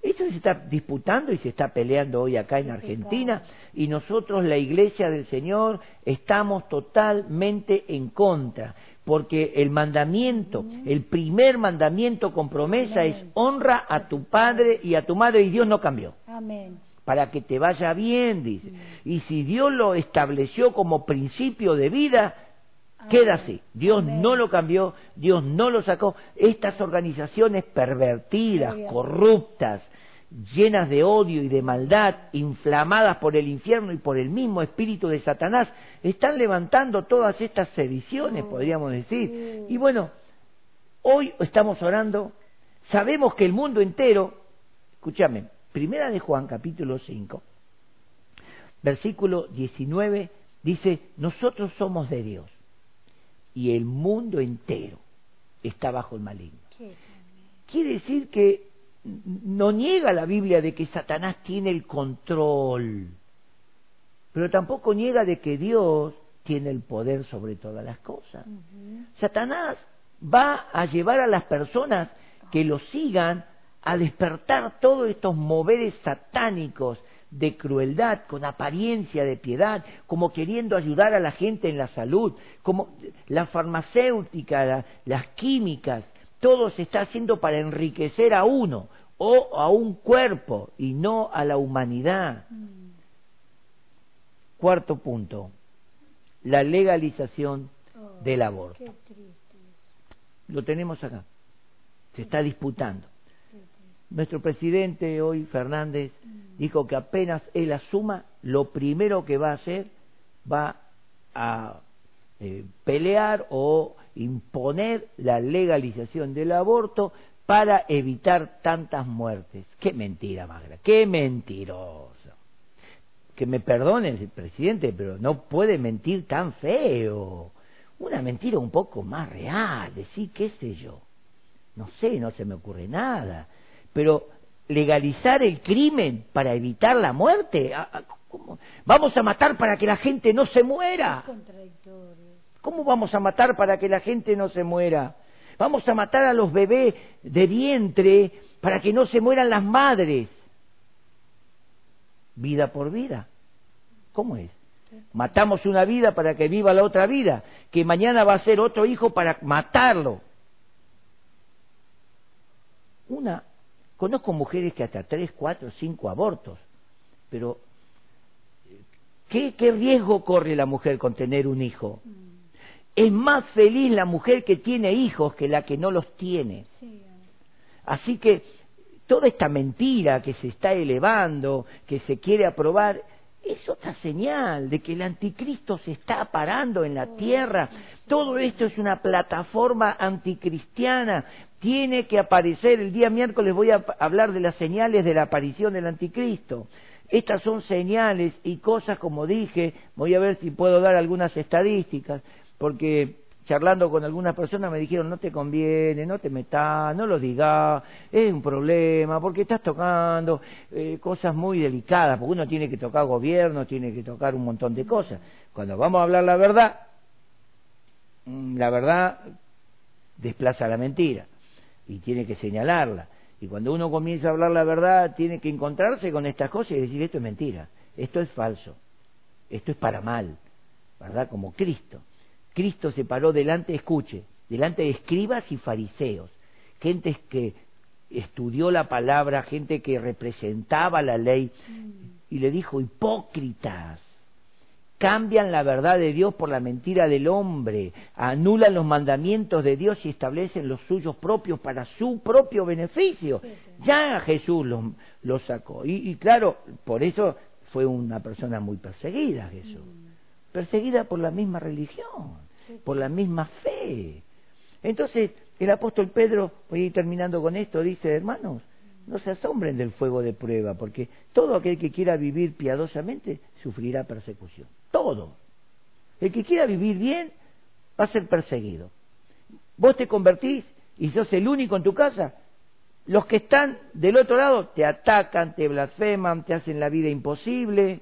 Esto se está disputando y se está peleando hoy acá en Argentina y nosotros, la Iglesia del Señor, estamos totalmente en contra. Porque el mandamiento, el primer mandamiento con promesa es honra a tu padre y a tu madre y Dios no cambió. Amén. Para que te vaya bien, dice. Y si Dios lo estableció como principio de vida, queda así. Dios no lo cambió, Dios no lo sacó. Estas organizaciones pervertidas, corruptas, llenas de odio y de maldad, inflamadas por el infierno y por el mismo espíritu de Satanás, están levantando todas estas sediciones, podríamos decir. Y bueno, hoy estamos orando, sabemos que el mundo entero, escúchame, primera de Juan capítulo 5, versículo 19, dice, nosotros somos de Dios y el mundo entero está bajo el maligno. Quiere decir que no niega la Biblia de que Satanás tiene el control, pero tampoco niega de que Dios tiene el poder sobre todas las cosas. Satanás va a llevar a las personas que lo sigan a despertar todos estos moveres satánicos de crueldad, con apariencia de piedad, como queriendo ayudar a la gente en la salud, como la farmacéutica, las químicas, todo se está haciendo para enriquecer a uno o a un cuerpo y no a la humanidad. Mm. Cuarto punto, la legalización oh, del aborto. Lo tenemos acá, se está disputando. Nuestro presidente hoy, Fernández, mm. dijo que apenas él asuma, lo primero que va a hacer va a eh, pelear o imponer la legalización del aborto para evitar tantas muertes. Qué mentira, Magra, qué mentiroso. Que me perdone el presidente, pero no puede mentir tan feo. Una mentira un poco más real, decir, qué sé yo. No sé, no se me ocurre nada. Pero legalizar el crimen para evitar la muerte, ¿cómo? vamos a matar para que la gente no se muera. ¿Cómo vamos a matar para que la gente no se muera? Vamos a matar a los bebés de vientre para que no se mueran las madres. Vida por vida. ¿Cómo es? Matamos una vida para que viva la otra vida, que mañana va a ser otro hijo para matarlo. Una, conozco mujeres que hasta tres, cuatro, cinco abortos, pero ¿qué, qué riesgo corre la mujer con tener un hijo? Es más feliz la mujer que tiene hijos que la que no los tiene. Así que toda esta mentira que se está elevando, que se quiere aprobar, es otra señal de que el anticristo se está parando en la tierra. Todo esto es una plataforma anticristiana. Tiene que aparecer. El día miércoles voy a hablar de las señales de la aparición del anticristo. Estas son señales y cosas, como dije, voy a ver si puedo dar algunas estadísticas porque charlando con algunas personas me dijeron no te conviene, no te metas, no lo digas, es un problema, porque estás tocando eh, cosas muy delicadas, porque uno tiene que tocar gobierno, tiene que tocar un montón de cosas. Cuando vamos a hablar la verdad, mm, la verdad desplaza la mentira y tiene que señalarla. Y cuando uno comienza a hablar la verdad, tiene que encontrarse con estas cosas y decir esto es mentira, esto es falso, esto es para mal, ¿verdad? Como Cristo. Cristo se paró delante, escuche, delante de escribas y fariseos, gente que estudió la palabra, gente que representaba la ley, y le dijo, hipócritas, cambian la verdad de Dios por la mentira del hombre, anulan los mandamientos de Dios y establecen los suyos propios para su propio beneficio. Ya Jesús los, sacó. Y, y, claro, por eso fue una persona muy perseguida Jesús perseguida por la misma religión, por la misma fe. Entonces, el apóstol Pedro, voy a ir terminando con esto, dice, hermanos, no se asombren del fuego de prueba, porque todo aquel que quiera vivir piadosamente sufrirá persecución. Todo. El que quiera vivir bien va a ser perseguido. Vos te convertís y sos el único en tu casa. Los que están del otro lado te atacan, te blasfeman, te hacen la vida imposible,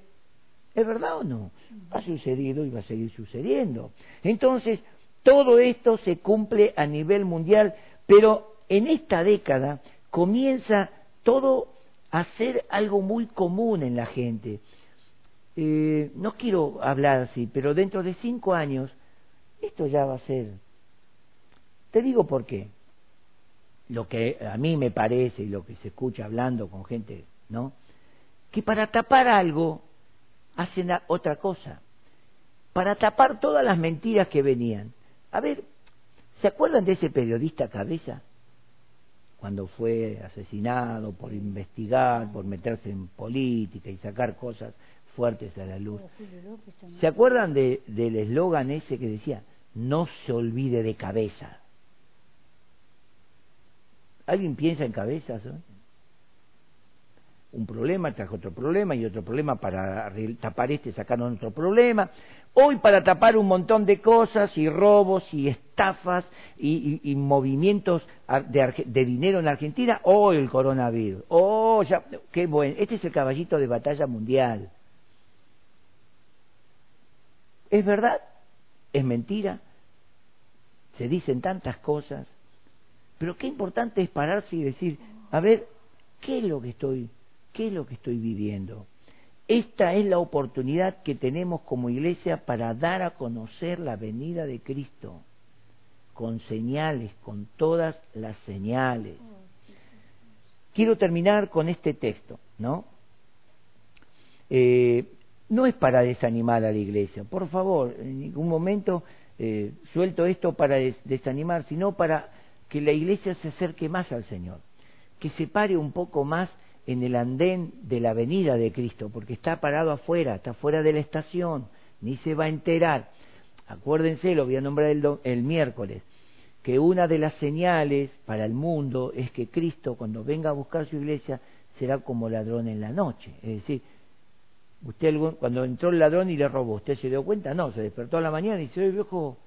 ¿Es verdad o no? Ha sucedido y va a seguir sucediendo. Entonces, todo esto se cumple a nivel mundial, pero en esta década comienza todo a ser algo muy común en la gente. Eh, no quiero hablar así, pero dentro de cinco años esto ya va a ser Te digo por qué. Lo que a mí me parece y lo que se escucha hablando con gente, ¿no? Que para tapar algo hacen otra cosa. Para tapar todas las mentiras que venían. A ver, ¿se acuerdan de ese periodista Cabeza? Cuando fue asesinado por investigar, por meterse en política y sacar cosas fuertes a la luz. ¿Se acuerdan de, del eslogan ese que decía, no se olvide de cabeza? ¿Alguien piensa en cabezas? Un problema trajo otro problema y otro problema para tapar este sacaron otro problema. Hoy para tapar un montón de cosas y robos y estafas y, movimientos de, dinero en Argentina, hoy el coronavirus. Oh, ya, qué bueno. Este es el caballito de batalla mundial. ¿Es verdad? ¿Es mentira? Se dicen tantas cosas, pero qué importante es pararse y decir, a ver, ¿qué es lo que estoy, qué es lo que estoy viviendo? Esta es la oportunidad que tenemos como iglesia para dar a conocer la venida de Cristo, con señales, con todas las señales. Quiero terminar con este texto, ¿no? Eh, no es para desanimar a la iglesia, por favor, en ningún momento eh, suelto esto para desanimar, sino para que la iglesia se acerque más al Señor, que se pare un poco más en el andén de la venida de Cristo, porque está parado afuera, está fuera de la estación, ni se va a enterar. Acuérdense, lo voy a nombrar el, el miércoles, que una de las señales para el mundo es que Cristo, cuando venga a buscar su iglesia, será como ladrón en la noche. Es decir, Usted cuando entró el ladrón y le robó, ¿usted se dio cuenta? No, se despertó a la mañana y dice, oye viejo,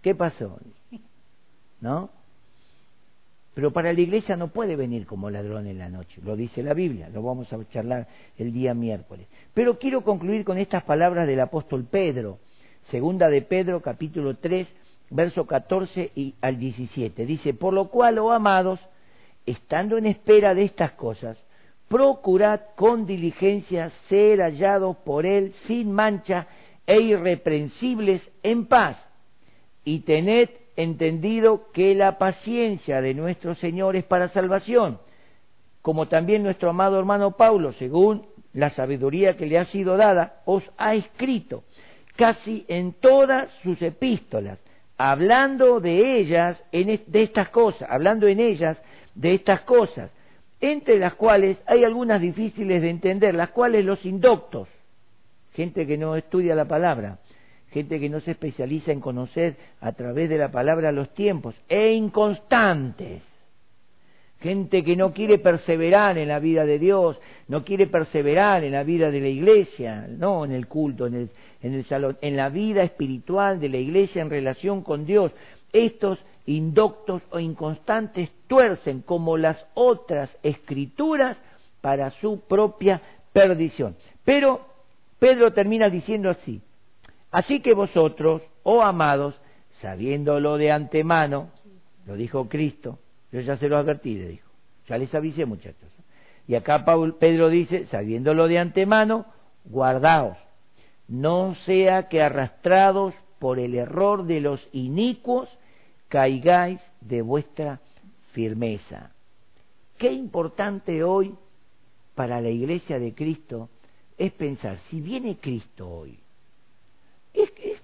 ¿qué pasó? ¿No? Pero para la iglesia no puede venir como ladrón en la noche, lo dice la Biblia, lo vamos a charlar el día miércoles. Pero quiero concluir con estas palabras del apóstol Pedro, segunda de Pedro capítulo 3, verso 14 y al 17. Dice, por lo cual, oh amados, estando en espera de estas cosas, procurad con diligencia ser hallados por él sin mancha e irreprensibles en paz, y tened entendido que la paciencia de nuestro Señor es para salvación, como también nuestro amado hermano Pablo, según la sabiduría que le ha sido dada, os ha escrito casi en todas sus epístolas, hablando de ellas, de estas cosas, hablando en ellas de estas cosas, entre las cuales hay algunas difíciles de entender, las cuales los indoctos, gente que no estudia la palabra, gente que no se especializa en conocer a través de la palabra los tiempos, e inconstantes, gente que no quiere perseverar en la vida de Dios, no quiere perseverar en la vida de la iglesia, no en el culto, en el, en el salón, en la vida espiritual de la iglesia en relación con Dios. Estos indoctos o inconstantes tuercen como las otras escrituras para su propia perdición. Pero Pedro termina diciendo así, así que vosotros, oh amados, sabiéndolo de antemano, lo dijo Cristo, yo ya se lo advertí, le dijo, ya les avisé muchachos. Y acá Pedro dice, sabiéndolo de antemano, guardaos, no sea que arrastrados por el error de los inicuos, caigáis de vuestra firmeza. Qué importante hoy para la iglesia de Cristo es pensar, si viene Cristo hoy,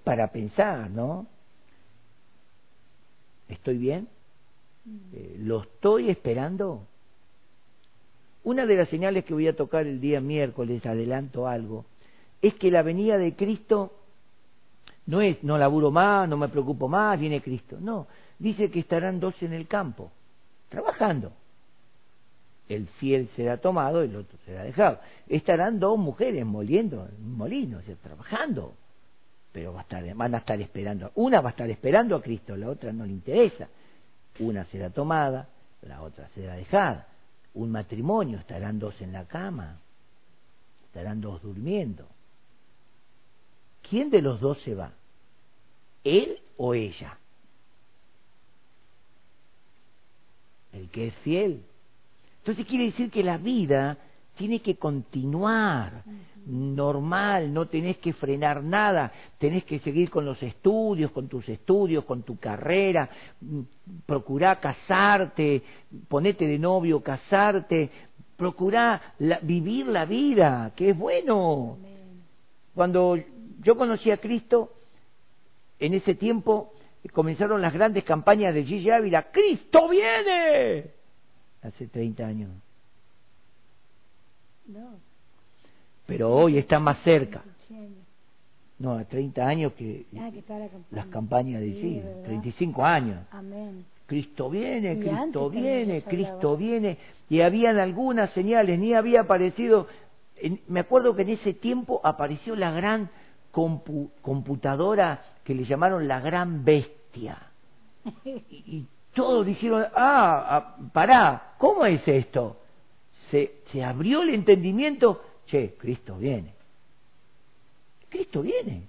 para pensar, ¿no? ¿Estoy bien? Mm. Eh, ¿Lo estoy esperando? Una de las señales que voy a tocar el día miércoles, adelanto algo, es que la venida de Cristo no es, no laburo más, no me preocupo más, viene Cristo. No, dice que estarán dos en el campo, trabajando. El fiel será tomado, el otro será dejado. Estarán dos mujeres moliendo en un molino, o sea, trabajando. Pero va a estar, van a estar esperando. Una va a estar esperando a Cristo, la otra no le interesa. Una será tomada, la otra será dejada. Un matrimonio, estarán dos en la cama, estarán dos durmiendo. ¿Quién de los dos se va? ¿Él o ella? El que es fiel. Entonces quiere decir que la vida tiene que continuar. Normal, no tenés que frenar nada, tenés que seguir con los estudios, con tus estudios, con tu carrera, procurá casarte, ponete de novio, casarte, procurá vivir la vida, que es bueno. Cuando yo conocí a Cristo, en ese tiempo comenzaron las grandes campañas de Gigi Ávila, Cristo viene, hace 30 años. Pero hoy está más cerca. No, a 30 años que, ah, las campañas de sí, 35 años. Cristo viene, Cristo viene, Cristo viene. Y habían algunas señales, ni había aparecido. me acuerdo que en ese tiempo apareció la gran computadora que le llamaron la gran bestia. Y, todos dijeron, ah, ah, pará, ¿cómo es esto? Se, se abrió el entendimiento che, Cristo viene. Cristo viene.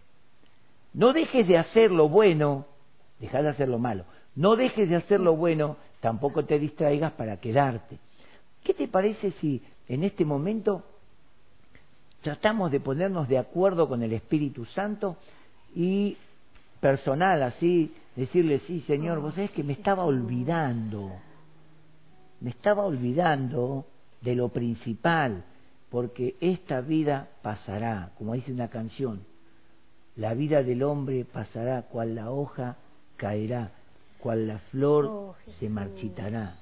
No dejes de hacer lo bueno, deja de hacer lo malo. No dejes de hacer lo bueno, tampoco te distraigas para quedarte. ¿Qué te parece si en este momento tratamos de ponernos de acuerdo con el Espíritu Santo y personal así, decirle, sí, Señor, vos sabés que me estaba olvidando, me estaba olvidando de lo principal, porque esta vida pasará, como dice una canción, la vida del hombre pasará, cual la hoja caerá, cual la flor oh, se marchitará.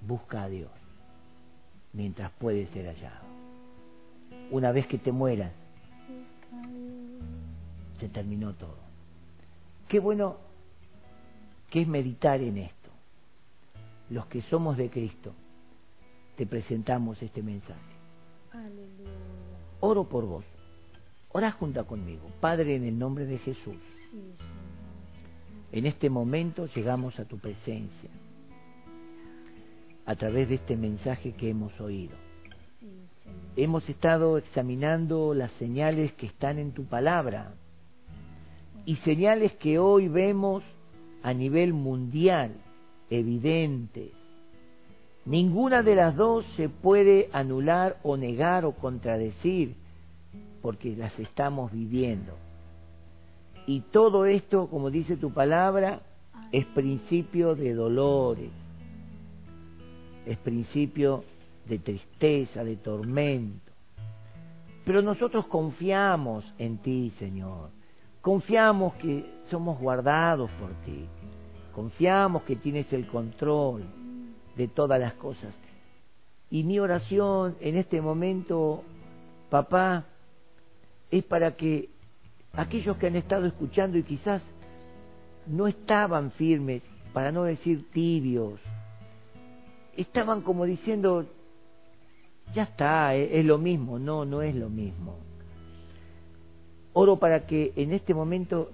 Busca a Dios mientras puede ser hallado. Una vez que te mueras, se terminó todo. Qué bueno que es meditar en esto. Los que somos de Cristo, te presentamos este mensaje. Oro por vos. Ora junta conmigo. Padre, en el nombre de Jesús. En este momento llegamos a tu presencia a través de este mensaje que hemos oído. Hemos estado examinando las señales que están en tu palabra y señales que hoy vemos a nivel mundial, evidentes, Ninguna de las dos se puede anular o negar o contradecir porque las estamos viviendo. Y todo esto, como dice tu palabra, es principio de dolores, es principio de tristeza, de tormento. Pero nosotros confiamos en ti, Señor. Confiamos que somos guardados por ti. Confiamos que tienes el control de todas las cosas. Y mi oración en este momento, papá, es para que aquellos que han estado escuchando y quizás no estaban firmes, para no decir tibios, estaban como diciendo, ya está, e-, es lo mismo, no, no es lo mismo. Oro para que en este momento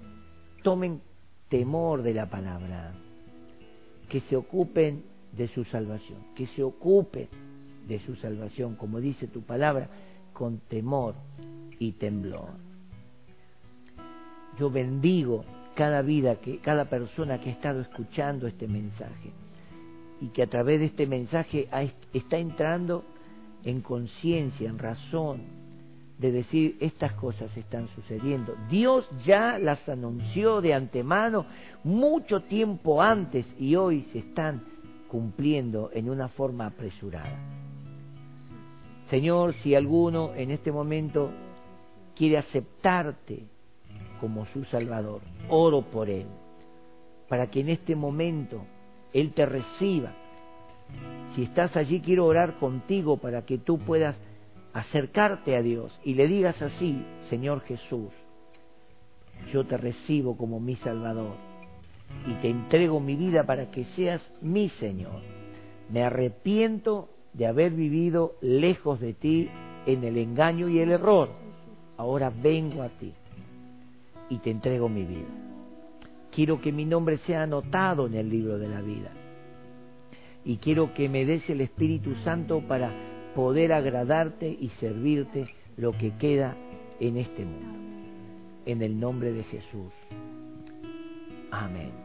tomen temor de la palabra, que se ocupen de su salvación, que se ocupe de su salvación, como dice tu palabra, con temor y temblor. Yo bendigo cada vida, que, cada persona que ha estado escuchando este mensaje y que a través de este mensaje está entrando en conciencia, en razón de decir estas cosas están sucediendo. Dios ya las anunció de antemano mucho tiempo antes y hoy se están cumpliendo en una forma apresurada. Señor, si alguno en este momento quiere aceptarte como su Salvador, oro por él, para que en este momento Él te reciba. Si estás allí, quiero orar contigo para que tú puedas acercarte a Dios y le digas así, Señor Jesús, yo te recibo como mi Salvador y te entrego mi vida para que seas mi Señor. Me arrepiento de haber vivido lejos de ti en el engaño y el error. Ahora vengo a ti y te entrego mi vida. Quiero que mi nombre sea anotado en el libro de la vida. Y quiero que me des el Espíritu Santo para poder agradarte y servirte lo que queda en este mundo. En el nombre de Jesús. Amén.